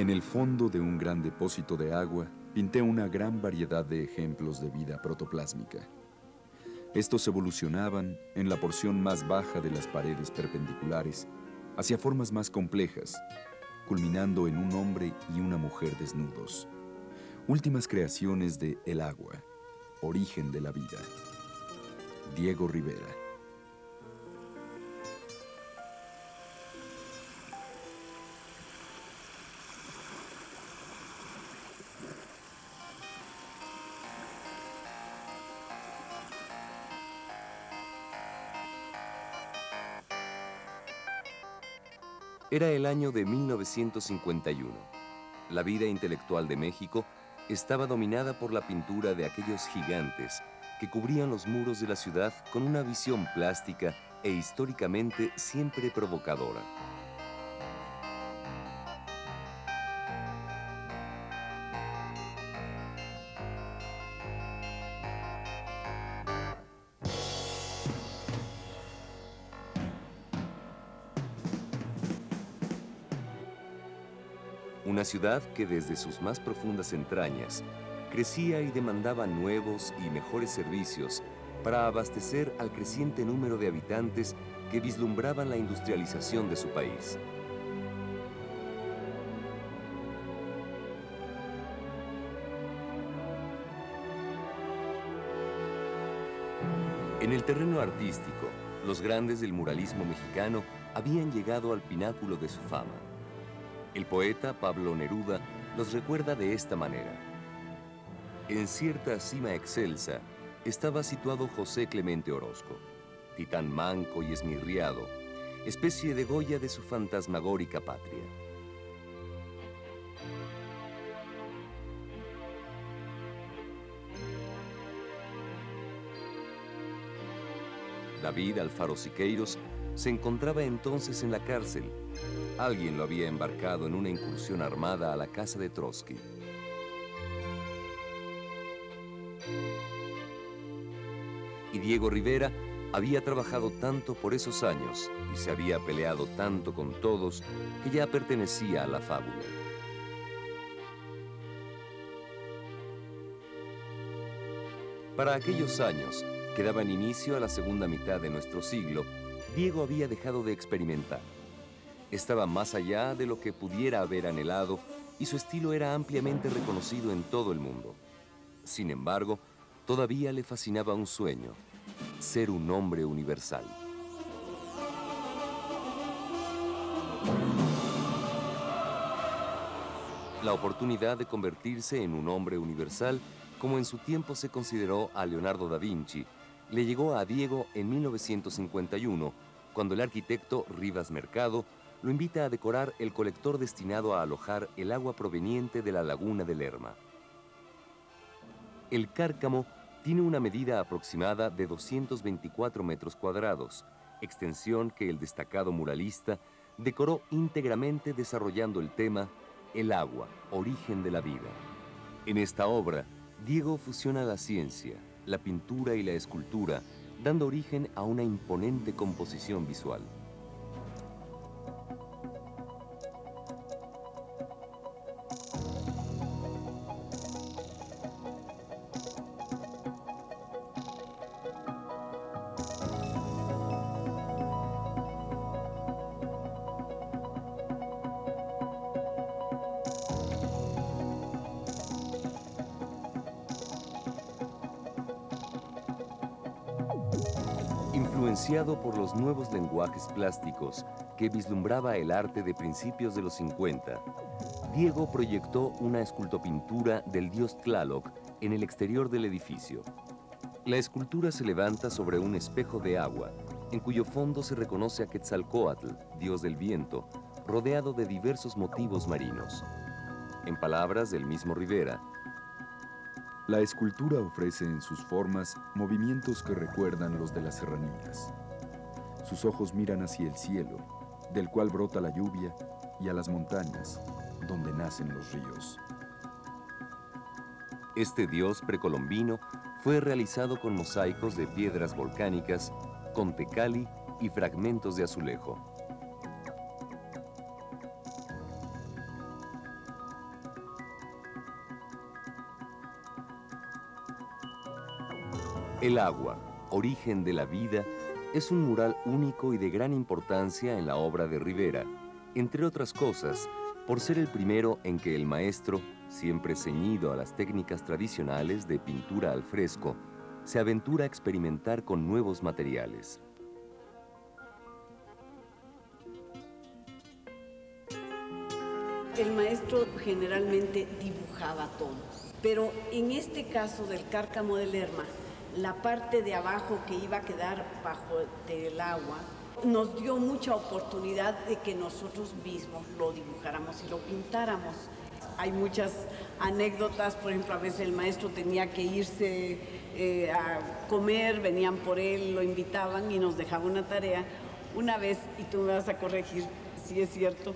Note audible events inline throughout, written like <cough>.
En el fondo de un gran depósito de agua, pinté una gran variedad de ejemplos de vida protoplásmica. Estos evolucionaban en la porción más baja de las paredes perpendiculares hacia formas más complejas, culminando en un hombre y una mujer desnudos. Últimas creaciones de El agua, origen de la vida. Diego Rivera. Era el año de 1951. La vida intelectual de México estaba dominada por la pintura de aquellos gigantes que cubrían los muros de la ciudad con una visión plástica e históricamente siempre provocadora. Una ciudad que desde sus más profundas entrañas crecía y demandaba nuevos y mejores servicios para abastecer al creciente número de habitantes que vislumbraban la industrialización de su país. En el terreno artístico, los grandes del muralismo mexicano habían llegado al pináculo de su fama. El poeta Pablo Neruda los recuerda de esta manera. En cierta cima excelsa estaba situado José Clemente Orozco, titán manco y esmirriado, especie de Goya de su fantasmagórica patria. David Alfaro Siqueiros se encontraba entonces en la cárcel. Alguien lo había embarcado en una incursión armada a la casa de Trotsky. Y Diego Rivera había trabajado tanto por esos años y se había peleado tanto con todos que ya pertenecía a la fábula. Para aquellos años, que daban inicio a la segunda mitad de nuestro siglo, Diego había dejado de experimentar. Estaba más allá de lo que pudiera haber anhelado y su estilo era ampliamente reconocido en todo el mundo. Sin embargo, todavía le fascinaba un sueño, ser un hombre universal. La oportunidad de convertirse en un hombre universal, como en su tiempo se consideró a Leonardo da Vinci, le llegó a Diego en 1951, cuando el arquitecto Rivas Mercado lo invita a decorar el colector destinado a alojar el agua proveniente de la laguna de Lerma. El cárcamo tiene una medida aproximada de 224 metros cuadrados, extensión que el destacado muralista decoró íntegramente desarrollando el tema El agua, origen de la vida. En esta obra, Diego fusiona la ciencia, la pintura y la escultura, dando origen a una imponente composición visual. Influenciado por los nuevos lenguajes plásticos que vislumbraba el arte de principios de los 50, Diego proyectó una escultopintura del dios Tlaloc en el exterior del edificio. La escultura se levanta sobre un espejo de agua, en cuyo fondo se reconoce a Quetzalcoatl, dios del viento, rodeado de diversos motivos marinos. En palabras del mismo Rivera, la escultura ofrece en sus formas movimientos que recuerdan los de las serranías. Sus ojos miran hacia el cielo, del cual brota la lluvia, y a las montañas, donde nacen los ríos. Este dios precolombino fue realizado con mosaicos de piedras volcánicas, con tecali y fragmentos de azulejo. El agua, origen de la vida, es un mural único y de gran importancia en la obra de Rivera, entre otras cosas, por ser el primero en que el maestro, siempre ceñido a las técnicas tradicionales de pintura al fresco, se aventura a experimentar con nuevos materiales. El maestro generalmente dibujaba todo, pero en este caso del cárcamo de Lerma, la parte de abajo que iba a quedar bajo del agua nos dio mucha oportunidad de que nosotros mismos lo dibujáramos y lo pintáramos. Hay muchas anécdotas, por ejemplo, a veces el maestro tenía que irse eh, a comer, venían por él, lo invitaban y nos dejaba una tarea. Una vez, y tú me vas a corregir si es cierto,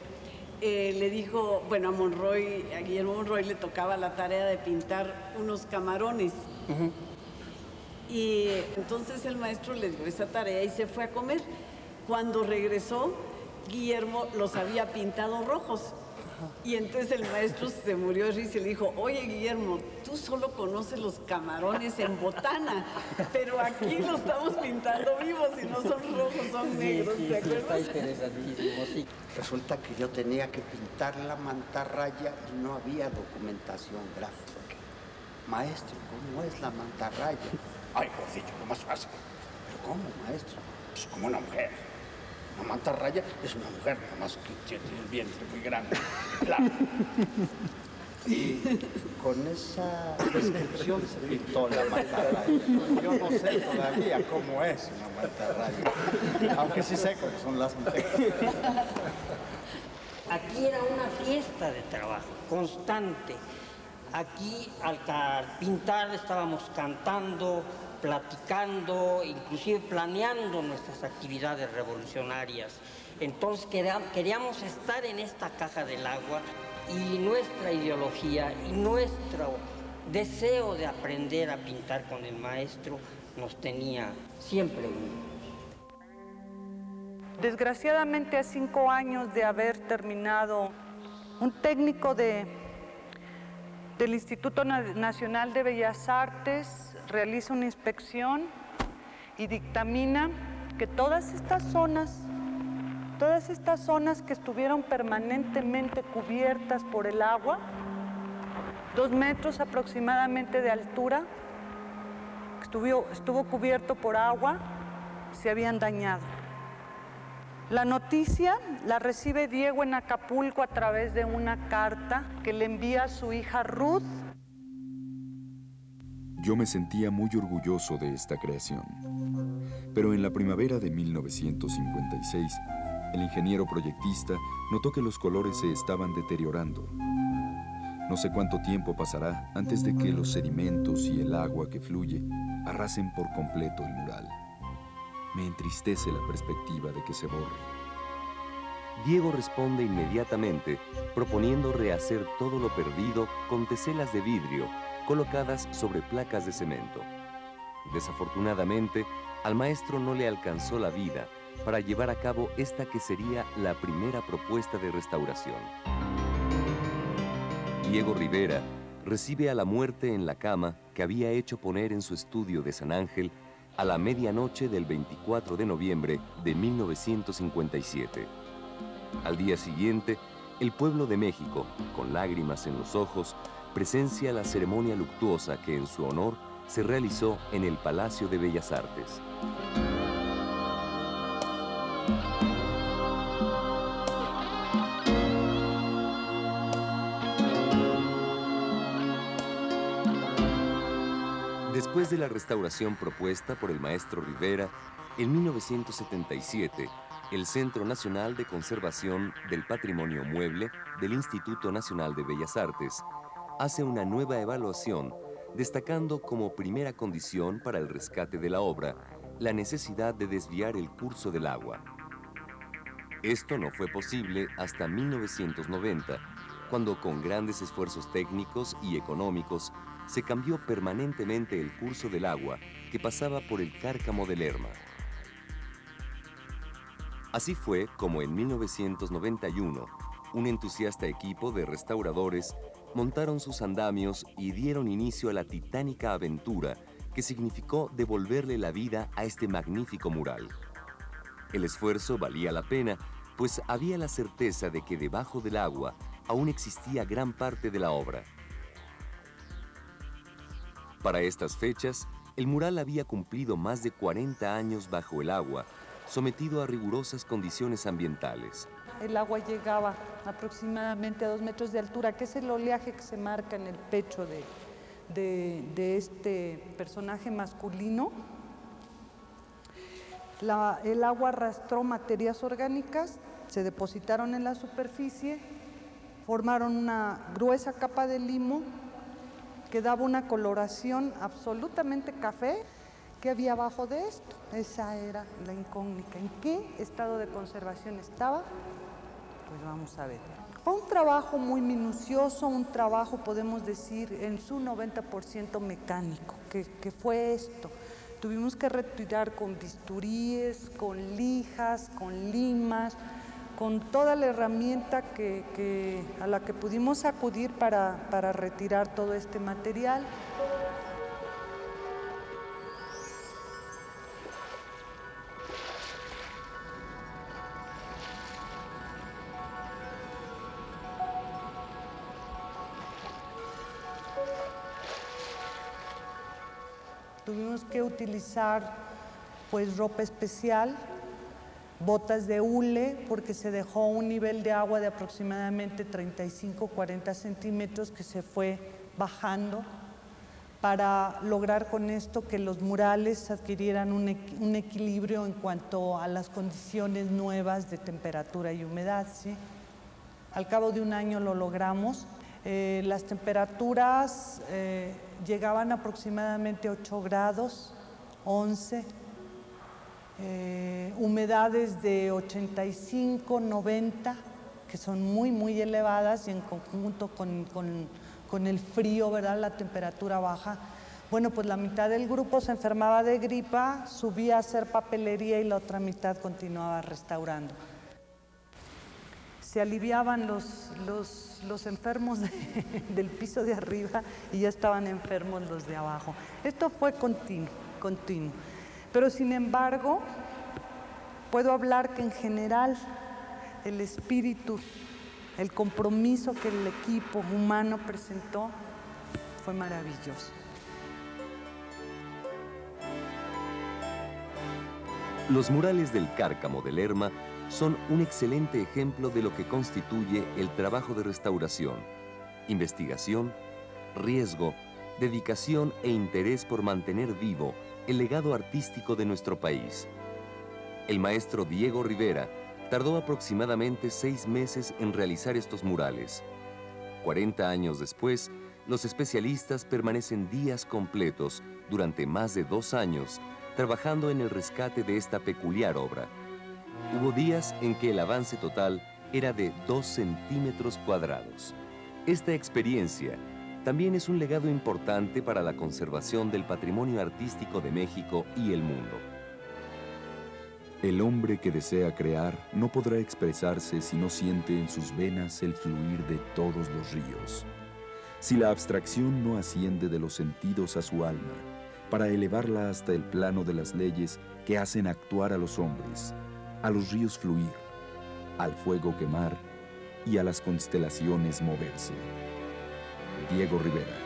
eh, le dijo, bueno, a Monroy, a Guillermo Monroy le tocaba la tarea de pintar unos camarones. Y entonces el maestro le dio esa tarea y se fue a comer. Cuando regresó, Guillermo los había pintado rojos. Y entonces el maestro se murió de risa y le dijo, oye Guillermo, tú solo conoces los camarones en botana, pero aquí los estamos pintando vivos y no son rojos, son negros, ¿te acuerdas? Resulta que yo tenía que pintar la mantarraya y no había documentación gráfica. Maestro, ¿cómo es la mantarraya? Ay, gordillo, lo más fácil. ¿Pero cómo, maestro? Pues como una mujer. Una mantarraya es una mujer, nomás que tiene el vientre muy grande. Y con esa descripción se pintó la mantarraya. Yo no sé todavía cómo es una mantarraya, aunque sí sé cómo son las mujeres. Aquí era una fiesta de trabajo constante. Aquí al pintar estábamos cantando, platicando, inclusive planeando nuestras actividades revolucionarias. Entonces queríamos estar en esta caja del agua y nuestra ideología y nuestro deseo de aprender a pintar con el maestro nos tenía siempre unidos. Desgraciadamente a cinco años de haber terminado un técnico de, del Instituto Nacional de Bellas Artes realiza una inspección y dictamina que todas estas zonas, todas estas zonas que estuvieron permanentemente cubiertas por el agua, dos metros aproximadamente de altura, estuvo, cubierto por agua, se habían dañado. La noticia la recibe Diego en Acapulco a través de una carta que le envía a su hija Ruth yo me sentía muy orgulloso de esta creación. Pero en la primavera de 1956, el ingeniero proyectista notó que los colores se estaban deteriorando. No sé cuánto tiempo pasará antes de que los sedimentos y el agua que fluye arrasen por completo el mural. Me entristece la perspectiva de que se borre. Diego responde inmediatamente proponiendo rehacer todo lo perdido con teselas de vidrio colocadas sobre placas de cemento. Desafortunadamente, al maestro no le alcanzó la vida para llevar a cabo esta que sería la primera propuesta de restauración. Diego Rivera recibe a la muerte en la cama que había hecho poner en su estudio de San Ángel a la medianoche del 24 de noviembre de 1957. Al día siguiente, el pueblo de México, con lágrimas en los ojos, presencia la ceremonia luctuosa que en su honor se realizó en el Palacio de Bellas Artes. Después de la restauración propuesta por el maestro Rivera, en 1977, el Centro Nacional de Conservación del Patrimonio Mueble del Instituto Nacional de Bellas Artes hace una nueva evaluación, destacando como primera condición para el rescate de la obra la necesidad de desviar el curso del agua. Esto no fue posible hasta 1990, cuando con grandes esfuerzos técnicos y económicos se cambió permanentemente el curso del agua que pasaba por el cárcamo de Lerma. Así fue como en 1991, un entusiasta equipo de restauradores montaron sus andamios y dieron inicio a la titánica aventura que significó devolverle la vida a este magnífico mural. El esfuerzo valía la pena, pues había la certeza de que debajo del agua aún existía gran parte de la obra. Para estas fechas, el mural había cumplido más de 40 años bajo el agua, sometido a rigurosas condiciones ambientales. El agua llegaba aproximadamente a dos metros de altura, que es el oleaje que se marca en el pecho de, de, este personaje masculino. el agua arrastró materias orgánicas, se depositaron en la superficie, formaron una gruesa capa de limo que daba una coloración absolutamente café. ¿Qué había abajo de esto? Esa era la incógnita. ¿En qué estado de conservación estaba? Pues vamos a ver. Fue un trabajo muy minucioso, un trabajo, podemos decir, en su 90% mecánico, que, fue esto. Tuvimos que retirar con bisturíes, con lijas, con limas, con toda la herramienta que, a la que pudimos acudir para, para retirar todo este material. Tuvimos que utilizar pues ropa especial, botas de hule, porque se dejó un nivel de agua de aproximadamente 35-40 centímetros que se fue bajando para lograr con esto que los murales adquirieran un, equilibrio en cuanto a las condiciones nuevas de temperatura y humedad. Al cabo de un año lo logramos. Eh, las temperaturas eh, llegaban aproximadamente 8 grados, 11, eh, humedades de 85, 90, que son muy, muy elevadas y en conjunto con, con el frío, ¿verdad? La temperatura baja. Bueno, pues la mitad del grupo se enfermaba de gripa, subía a hacer papelería y la otra mitad continuaba restaurando se aliviaban los, los, enfermos <laughs> del piso de arriba y ya estaban enfermos los de abajo. Esto fue continuo, continuo. Pero sin embargo, puedo hablar que en general el espíritu, el compromiso que el equipo humano presentó fue maravilloso. Los murales del Cárcamo de Lerma son un excelente ejemplo de lo que constituye el trabajo de restauración, investigación, riesgo, dedicación e interés por mantener vivo el legado artístico de nuestro país. El maestro Diego Rivera tardó aproximadamente seis meses en realizar estos murales. 40 años después, los especialistas permanecen días completos durante más de dos años trabajando en el rescate de esta peculiar obra. Hubo días en que el avance total era de 2 centímetros cuadrados. Esta experiencia también es un legado importante para la conservación del patrimonio artístico de México y el mundo. El hombre que desea crear no podrá expresarse si no siente en sus venas el fluir de todos los ríos. Si la abstracción no asciende de los sentidos a su alma, para elevarla hasta el plano de las leyes que hacen actuar a los hombres, a los ríos fluir, al fuego quemar y a las constelaciones moverse. Diego Rivera.